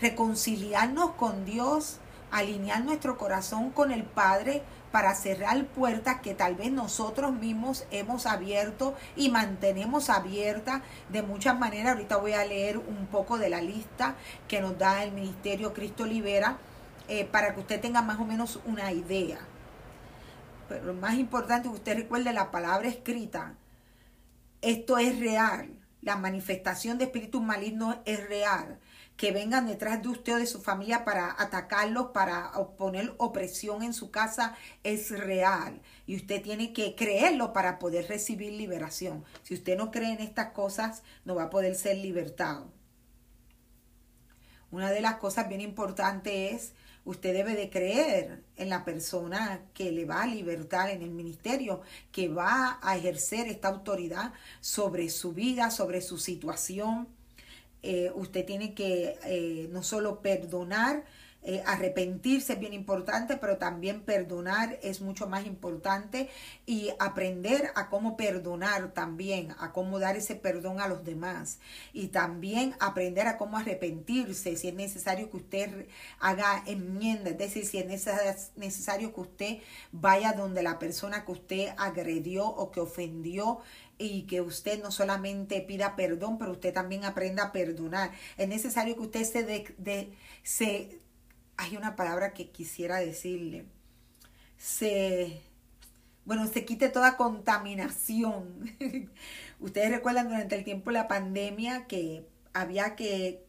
A: reconciliarnos con Dios, alinear nuestro corazón con el Padre, para cerrar puertas que tal vez nosotros mismos hemos abierto y mantenemos abiertas de muchas maneras. Ahorita voy a leer un poco de la lista que nos da el Ministerio Cristo Libera eh, para que usted tenga más o menos una idea. Pero lo más importante que usted recuerde la palabra escrita. Esto es real. la manifestación de espíritus malignos es real, que vengan detrás de usted o de su familia para atacarlos, para poner opresión en su casa, es real. Y usted tiene que creerlo para poder recibir liberación. Si usted no cree en estas cosas, no va a poder ser libertado. Una de las cosas bien importantes es Usted debe de creer en la persona que le va a libertar en el ministerio, que va a ejercer esta autoridad sobre su vida, sobre su situación. Eh, usted tiene que eh, no solo perdonar, eh, arrepentirse es bien importante, pero también perdonar es mucho más importante y aprender a cómo perdonar también, a cómo dar ese perdón a los demás. Y también aprender a cómo arrepentirse si es necesario que usted haga enmienda, es decir, si es necesario que usted vaya donde la persona que usted agredió o que ofendió y que usted no solamente pida perdón, pero usted también aprenda a perdonar. Es necesario que usted se, de, se hay una palabra que quisiera decirle. Se, bueno, se quite toda contaminación. <laughs> Ustedes recuerdan durante el tiempo de la pandemia que había que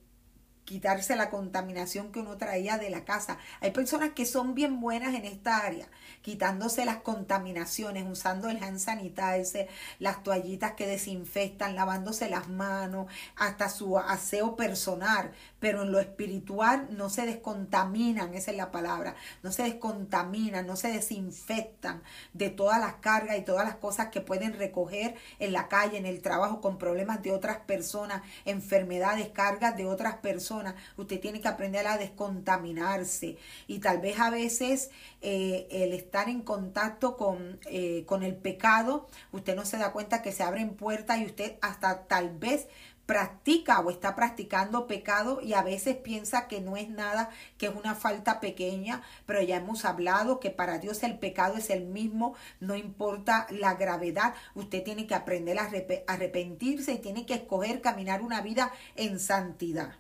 A: quitarse la contaminación que uno traía de la casa. Hay personas que son bien buenas en esta área, quitándose las contaminaciones, usando el hand sanitizer, las toallitas que desinfectan, lavándose las manos, hasta su aseo personal, pero en lo espiritual no se descontaminan, esa es la palabra, no se descontaminan, no se desinfectan de todas las cargas y todas las cosas que pueden recoger en la calle, en el trabajo, con problemas de otras personas, enfermedades, cargas de otras personas. Usted tiene que aprender a descontaminarse. Y tal vez a veces eh, el estar en contacto con, eh, con el pecado, usted no se da cuenta que se abren puertas y usted hasta tal vez practica o está practicando pecado y a veces piensa que no es nada, que es una falta pequeña, pero ya hemos hablado que para Dios el pecado es el mismo, no importa la gravedad, usted tiene que aprender a arrepentirse y tiene que escoger caminar una vida en santidad.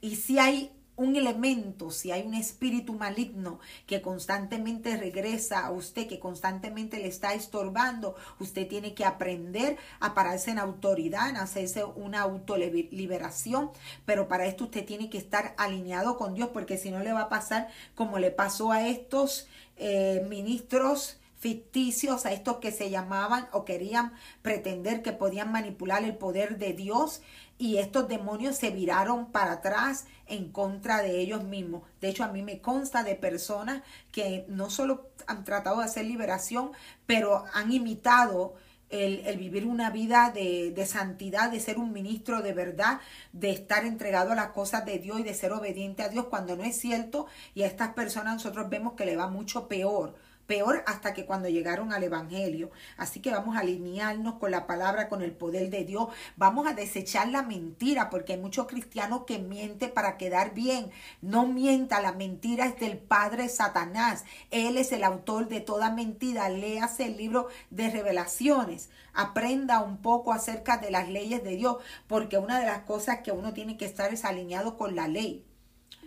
A: Y si hay un elemento, si hay un espíritu maligno que constantemente regresa a usted, que constantemente le está estorbando, usted tiene que aprender a pararse en autoridad, en hacerse una autoliberación, pero para esto usted tiene que estar alineado con Dios, porque si no le va a pasar como le pasó a estos eh, ministros ficticios, a estos que se llamaban o querían pretender que podían manipular el poder de Dios y estos demonios se viraron para atrás en contra de ellos mismos. De hecho, a mí me consta de personas que no solo han tratado de hacer liberación, pero han imitado el, el, vivir una vida de, de, santidad, de ser un ministro de verdad, de estar entregado a las cosas de Dios y de ser obediente a Dios cuando no es cierto. Y a estas personas nosotros vemos que le va mucho peor peor hasta que cuando llegaron al Evangelio. Así que vamos a alinearnos con la palabra, con el poder de Dios. Vamos a desechar la mentira, porque hay muchos cristianos que mienten para quedar bien. No mienta, la mentira es del Padre Satanás. Él es el autor de toda mentira. Léase el libro de revelaciones. Aprenda un poco acerca de las leyes de Dios, porque una de las cosas que uno tiene que estar es alineado con la ley.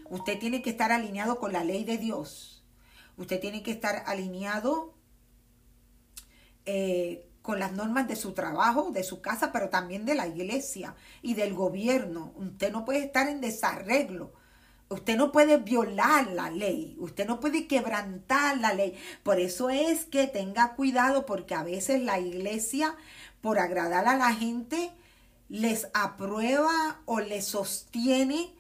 A: Usted tiene que estar alineado con la ley de Dios. Usted tiene que estar alineado eh, con las normas de su trabajo, de su casa, pero también de la iglesia y del gobierno. Usted no puede estar en desarreglo. Usted no puede violar la ley, usted no puede quebrantar la ley. Por eso es que tenga cuidado porque a veces la iglesia, por agradar a la gente, les aprueba o les sostiene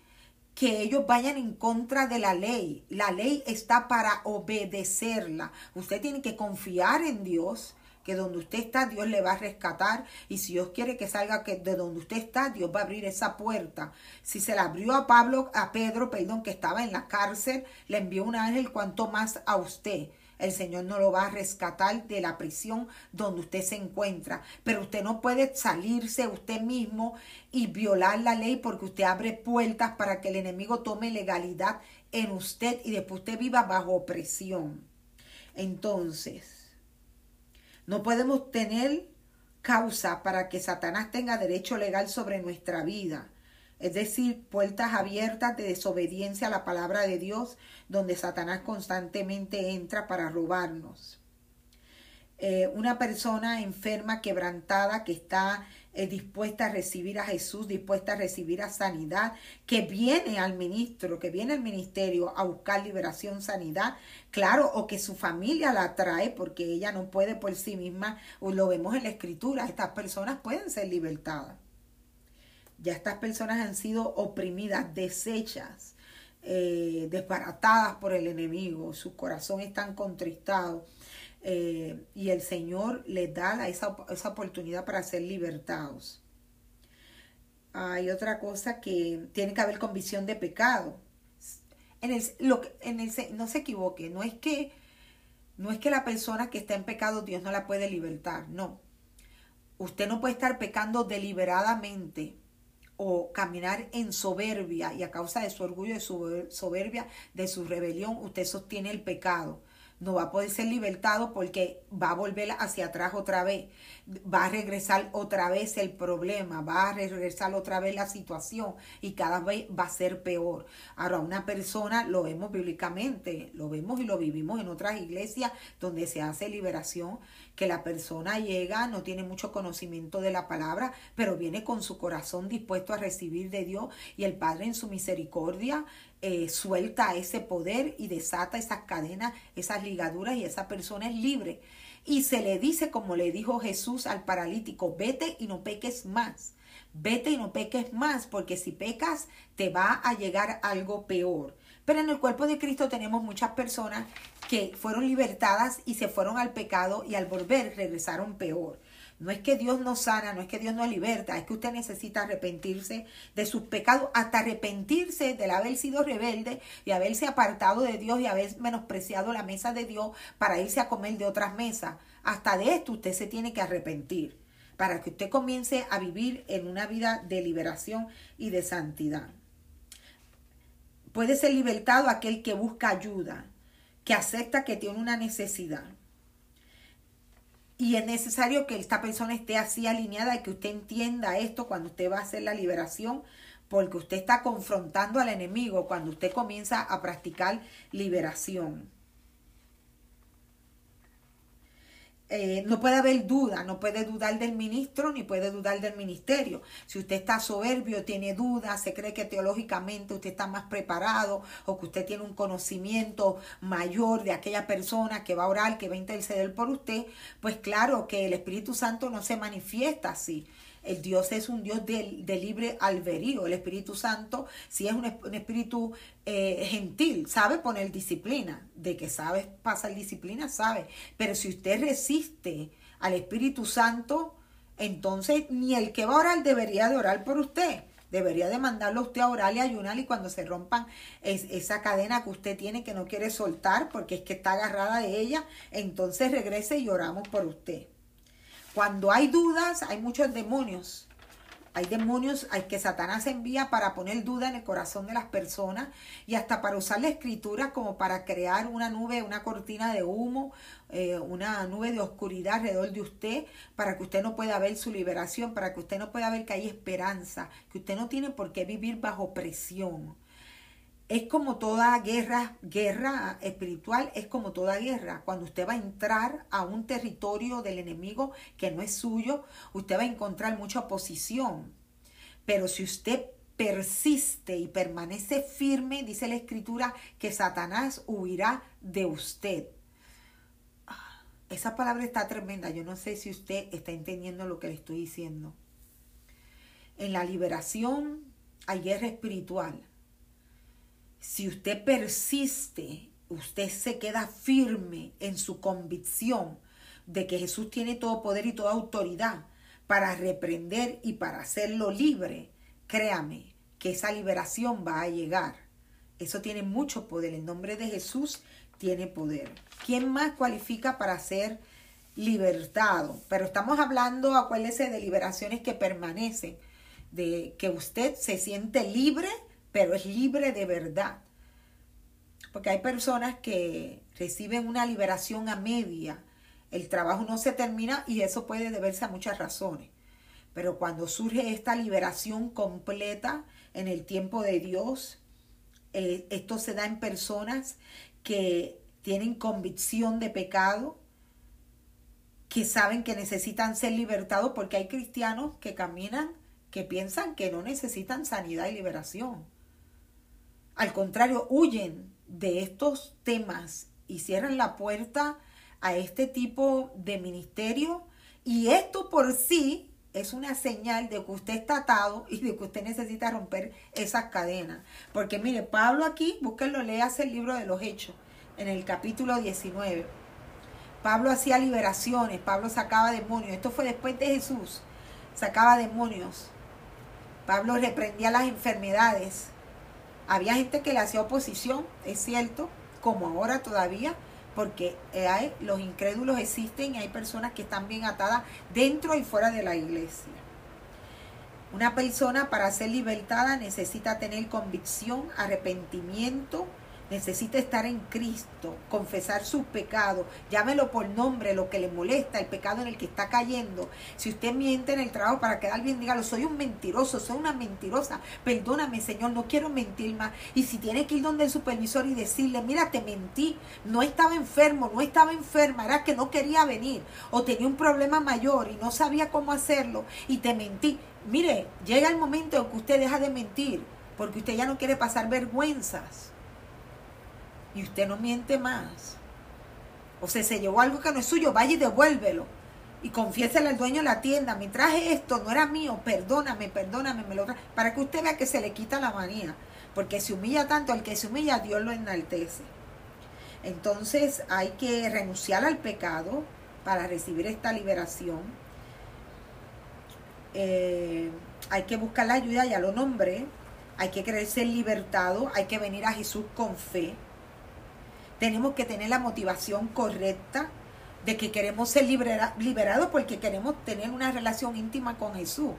A: que ellos vayan en contra de la ley. La ley está para obedecerla. Usted tiene que confiar en Dios, que donde usted está, Dios le va a rescatar. Y si Dios quiere que salga que de donde usted está, Dios va a abrir esa puerta. Si se la abrió a Pablo, a Pedro, perdón, que estaba en la cárcel, le envió un ángel, cuanto más a usted el Señor no lo va a rescatar de la prisión donde usted se encuentra. Pero usted no puede salirse usted mismo y violar la ley porque usted abre puertas para que el enemigo tome legalidad en usted y después usted viva bajo opresión. Entonces, no podemos tener causa para que Satanás tenga derecho legal sobre nuestra vida es decir, puertas abiertas de desobediencia a la palabra de Dios, donde Satanás constantemente entra para robarnos. Eh, una persona enferma, quebrantada, que está eh, dispuesta a recibir a Jesús, dispuesta a recibir a sanidad, que viene al ministro, que viene al ministerio a buscar liberación, sanidad, claro, o que su familia la trae porque ella no puede por sí misma, lo vemos en la escritura, estas personas pueden ser libertadas. Ya estas personas han sido oprimidas, deshechas, eh, desbaratadas por el enemigo, su corazón están contristados eh, y el Señor les da esa, esa oportunidad para ser libertados. Hay otra cosa que tiene que haber convicción de pecado. En no se equivoque, no es que no es que la persona que está en pecado Dios no la puede libertar, no. Usted no puede estar pecando deliberadamente o caminar en soberbia y a causa de su orgullo, de su soberbia, de su rebelión, usted sostiene el pecado no va a poder ser libertado porque va a volver hacia atrás otra vez, va a regresar otra vez el problema, va a regresar otra vez la situación y cada vez va a ser peor. Ahora, una persona, lo vemos bíblicamente, lo vemos y lo vivimos en otras iglesias donde se hace liberación, que la persona llega, no tiene mucho conocimiento de la palabra, pero viene con su corazón dispuesto a recibir de Dios y el Padre en su misericordia eh, suelta ese poder y desata esas cadenas, esas ligaduras y esa persona es libre. Y se le dice, como le dijo Jesús al paralítico, vete y no peques más. Vete y no peques más, porque si pecas te va a llegar algo peor. Pero en el cuerpo de Cristo tenemos muchas personas que fueron libertadas y se fueron al pecado y al volver regresaron peor. No es que Dios no sana, no es que Dios no liberta, es que usted necesita arrepentirse de sus pecados, hasta arrepentirse del haber sido rebelde y haberse apartado de Dios y haber menospreciado la mesa de Dios para irse a comer de otras mesas. Hasta de esto usted se tiene que arrepentir para que usted comience a vivir en una vida de liberación y de santidad. Puede ser libertado aquel que busca ayuda, que acepta que tiene una necesidad y es necesario que esta persona esté así alineada y que usted entienda esto cuando usted va a hacer la liberación, porque usted está confrontando al enemigo cuando usted comienza a practicar liberación. Eh, no puede haber duda, no puede dudar del ministro ni puede dudar del ministerio. Si usted está soberbio, tiene dudas, se cree que teológicamente usted está más preparado o que usted tiene un conocimiento mayor de aquella persona que va a orar, que va a interceder por usted, pues claro que el Espíritu Santo no se manifiesta así. El Dios es un Dios de, libre alberío. El Espíritu Santo, si es un, espíritu eh, gentil, sabe poner disciplina. De que sabe pasar disciplina, sabe. Pero si usted resiste al Espíritu Santo, entonces ni el que va a orar debería de orar por usted. Debería de mandarlo usted a orar y ayunar y cuando se rompan esa cadena que usted tiene que no quiere soltar porque es que está agarrada de ella, entonces regrese y oramos por usted. Cuando hay dudas, hay muchos demonios. Hay demonios hay que Satanás envía para poner duda en el corazón de las personas y hasta para usar la escritura como para crear una nube, una cortina de humo, eh, una nube de oscuridad alrededor de usted, para que usted no pueda ver su liberación, para que usted no pueda ver que hay esperanza, que usted no tiene por qué vivir bajo presión es como toda guerra, guerra espiritual es como toda guerra. Cuando usted va a entrar a un territorio del enemigo que no es suyo, usted va a encontrar mucha oposición. Pero si usted persiste y permanece firme, dice la escritura, que Satanás huirá de usted. Ah, esa palabra está tremenda. Yo no sé si usted está entendiendo lo que le estoy diciendo. En la liberación hay guerra espiritual si usted persiste, usted se queda firme en su convicción de que Jesús tiene todo poder y toda autoridad para reprender y para hacerlo libre, créame que esa liberación va a llegar. Eso tiene mucho poder. El nombre de Jesús tiene poder. ¿Quién más cualifica para ser libertado? Pero estamos hablando, acuérdese, de liberaciones que permanecen, de que usted se siente libre pero es libre de verdad. Porque hay personas que reciben una liberación a media, el trabajo no se termina y eso puede deberse a muchas razones. Pero cuando surge esta liberación completa en el tiempo de Dios, eh, esto se da en personas que tienen convicción de pecado, que saben que necesitan ser libertados porque hay cristianos que caminan, que piensan que no necesitan sanidad y liberación. Al contrario, huyen de estos temas y cierran la puerta a este tipo de ministerio y esto por sí es una señal de que usted está atado y de que usted necesita romper esas cadenas. Porque mire, Pablo aquí, búsquenlo, leas el libro de los Hechos, en el capítulo 19. Pablo hacía liberaciones, Pablo sacaba demonios. Esto fue después de Jesús. Sacaba demonios. Pablo reprendía las enfermedades. Había gente que le hacía oposición, es cierto, como ahora todavía, porque eh, hay, los incrédulos existen y hay personas que están bien atadas dentro y fuera de la iglesia. Una persona para ser libertada necesita tener convicción, arrepentimiento, necesita estar en Cristo, confesar sus pecados, llámelo por nombre, lo que le molesta, el pecado en el que está cayendo. Si usted miente en el trabajo para quedar bien, dígalo, soy un mentiroso, soy una mentirosa, perdóname Señor, no quiero mentir más. Y si tiene que ir donde el supervisor y decirle, mira, te mentí, no estaba enfermo, no estaba enferma, era que no quería venir, o tenía un problema mayor y no sabía cómo hacerlo, y te mentí. Mire, llega el momento en que usted deja de mentir, porque usted ya no quiere pasar vergüenzas y usted no miente más. O sea, se llevó algo que no es suyo, vaya y devuélvelo. Y confiésele al dueño de la tienda, me traje esto, no era mío, perdóname, perdóname, me lo. Para que usted vea que se le quita la manía. Porque se humilla tanto, al que se humilla, Dios lo enaltece. Entonces hay que renunciar al pecado para recibir esta liberación. Eh, hay que buscar la ayuda, ya lo nombré. Hay que creerse libertado, hay que venir a Jesús con fe tenemos que tener la motivación correcta de que queremos ser liberados porque queremos tener una relación íntima con Jesús.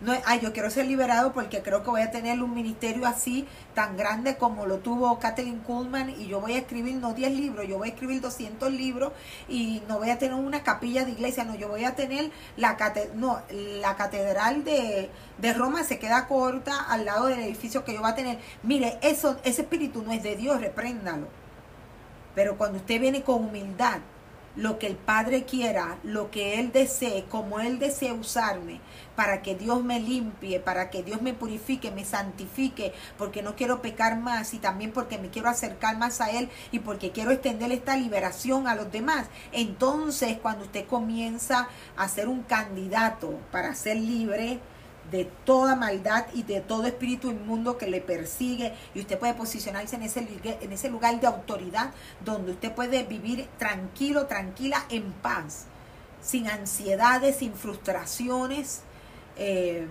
A: No es, ay, yo quiero ser liberado porque creo que voy a tener un ministerio así, tan grande como lo tuvo Kathleen Kuhlman, y yo voy a escribir no 10 libros, yo voy a escribir 200 libros y no voy a tener una capilla de iglesia, no, yo voy a tener la, no, la catedral de, de Roma se queda corta al lado del edificio que yo voy a tener. Mire, eso, ese espíritu no es de Dios, repréndalo pero cuando usted viene con humildad, lo que el Padre quiera, lo que Él desee, como Él desee usarme, para que Dios me limpie, para que Dios me purifique, me santifique, porque no quiero pecar más y también porque me quiero acercar más a Él y porque quiero extender esta liberación a los demás. Entonces, cuando usted comienza a ser un candidato para ser libre, de toda maldad y de todo espíritu inmundo que le persigue y usted puede posicionarse en ese, en ese lugar de autoridad donde usted puede vivir tranquilo, tranquila, en paz, sin ansiedades, sin frustraciones, eh,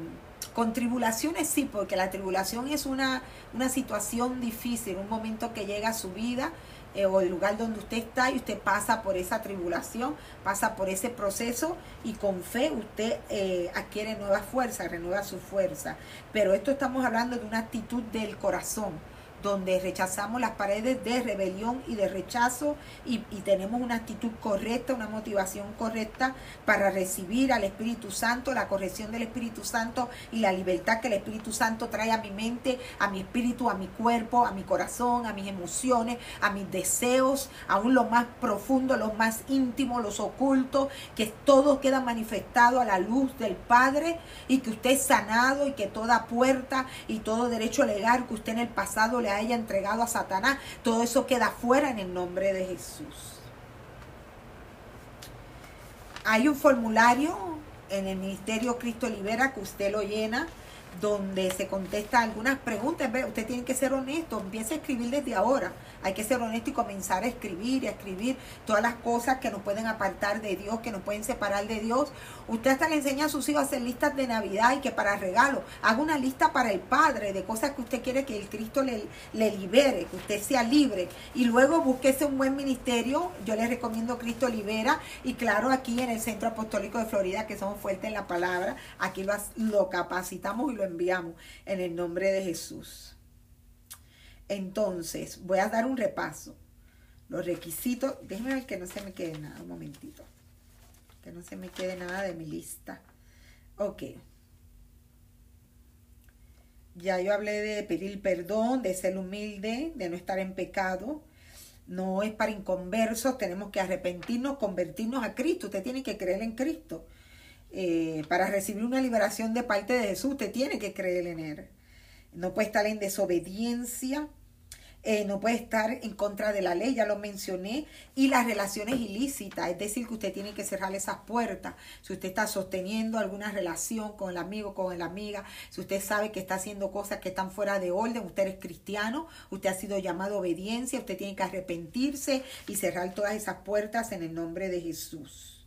A: con tribulaciones sí, porque la tribulación es una, una situación difícil, un momento que llega a su vida, eh, o el lugar donde usted está y usted pasa por esa tribulación, pasa por ese proceso y con fe usted eh, adquiere nueva fuerza, renueva su fuerza. Pero esto estamos hablando de una actitud del corazón donde rechazamos las paredes de rebelión y de rechazo y, tenemos una actitud correcta, una motivación correcta para recibir al Espíritu Santo, la corrección del Espíritu Santo y la libertad que el Espíritu Santo trae a mi mente, a mi espíritu, a mi cuerpo, a mi corazón, a mis emociones, a mis deseos, aún lo más profundo, los más íntimos, los ocultos, que todo queda manifestado a la luz del Padre y que usted es sanado y que toda puerta y todo derecho legal que usted en el pasado le haya entregado a Satanás, todo eso queda fuera en el nombre de Jesús. Hay un formulario en el Ministerio Cristo Libera que usted lo llena donde se contesta algunas preguntas. Usted tiene que ser honesto, empiece a escribir desde ahora. Hay que ser honesto y comenzar a escribir y a escribir todas las cosas que nos pueden apartar de Dios, que nos pueden separar de Dios. Usted hasta le enseña a sus hijos a hacer listas de Navidad y que para regalo haga una lista para el Padre de cosas que usted quiere que el Cristo le, libere, que usted sea libre. Y luego búsquese un buen ministerio. Yo les recomiendo Cristo Libera. Y claro, aquí en el Centro Apostólico de Florida, que somos fuertes en la palabra, aquí lo capacitamos y lo enviamos en el nombre de Jesús. Entonces, voy a dar un repaso. Los requisitos, déjenme ver que no se me quede nada, un momentito. Que no se me quede nada de mi lista. Ok. Ya yo hablé de pedir perdón, de ser humilde, de no estar en pecado, no es para inconversos, tenemos que arrepentirnos, convertirnos a Cristo, usted tiene que creer en Cristo. Eh, para recibir una liberación de parte de Jesús, usted tiene que creer en Él. No puede estar en desobediencia, eh, no puede estar en contra de la ley, ya lo mencioné, y las relaciones ilícitas, es decir, que usted tiene que cerrar esas puertas. Si usted está sosteniendo alguna relación con el amigo, con la amiga, si usted sabe que está haciendo cosas que están fuera de orden, usted es cristiano, usted ha sido llamado a obediencia, usted tiene que arrepentirse y cerrar todas esas puertas en el nombre de Jesús.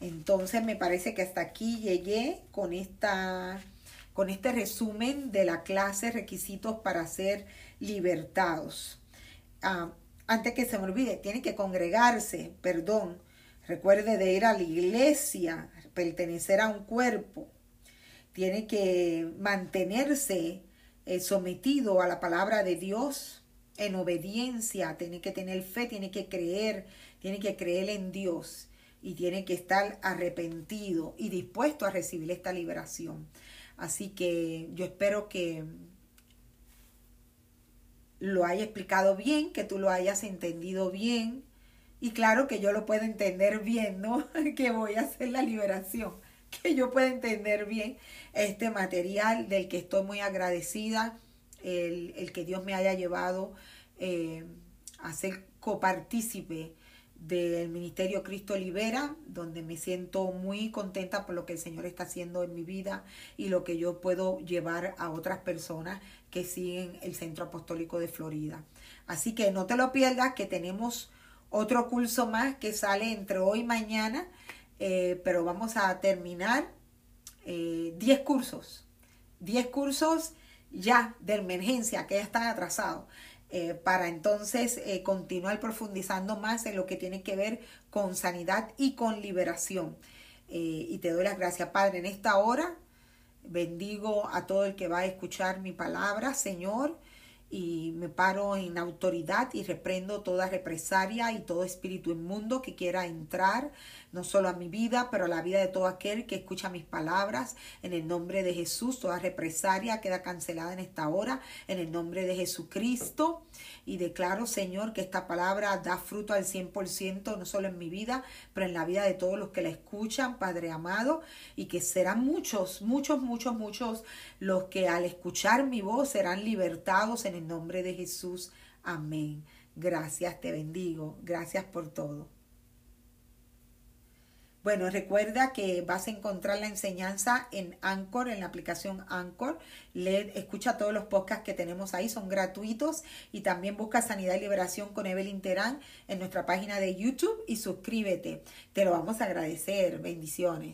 A: Entonces me parece que hasta aquí llegué con esta con este resumen de la clase requisitos para ser libertados. Ah, antes que se me olvide, tiene que congregarse, perdón. Recuerde de ir a la iglesia, pertenecer a un cuerpo. Tiene que mantenerse eh, sometido a la palabra de Dios en obediencia. Tiene que tener fe, tiene que creer, tiene que creer en Dios y tiene que estar arrepentido y dispuesto a recibir esta liberación. Así que yo espero que lo haya explicado bien, que tú lo hayas entendido bien. Y claro que yo lo puedo entender bien, ¿no? <laughs> que voy a hacer la liberación. Que yo pueda entender bien este material del que estoy muy agradecida, el, que Dios me haya llevado eh, a ser copartícipe del Ministerio Cristo Libera, donde me siento muy contenta por lo que el Señor está haciendo en mi vida y lo que yo puedo llevar a otras personas que siguen el Centro Apostólico de Florida. Así que no te lo pierdas, que tenemos otro curso más que sale entre hoy y mañana, eh, pero vamos a terminar 10 eh, cursos, 10 cursos ya de emergencia que ya están atrasados. Eh, para entonces continuar profundizando más en lo que tiene que ver con sanidad y con liberación. Y te doy las gracias, Padre, en esta hora. Bendigo a todo el que va a escuchar mi palabra, Señor y me paro en autoridad y reprendo toda represalia y todo espíritu inmundo que quiera entrar, no solo a mi vida, pero a la vida de todo aquel que escucha mis palabras. En el nombre de Jesús, toda represalia queda cancelada en esta hora, en el nombre de Jesucristo. Y declaro, Señor, que esta palabra da fruto al 100%, no solo en mi vida, pero en la vida de todos los que la escuchan, Padre amado, y que serán muchos, muchos, muchos, muchos los que al escuchar mi voz serán libertados en el nombre de Jesús. Amén. Gracias, te bendigo. Gracias por todo. Bueno, recuerda que vas a encontrar la enseñanza en Anchor, en la aplicación Anchor. Escucha todos los podcasts que tenemos ahí, son gratuitos. Y también busca Sanidad y Liberación con Evelyn Terán en nuestra página de YouTube y suscríbete. Te lo vamos a agradecer. Bendiciones.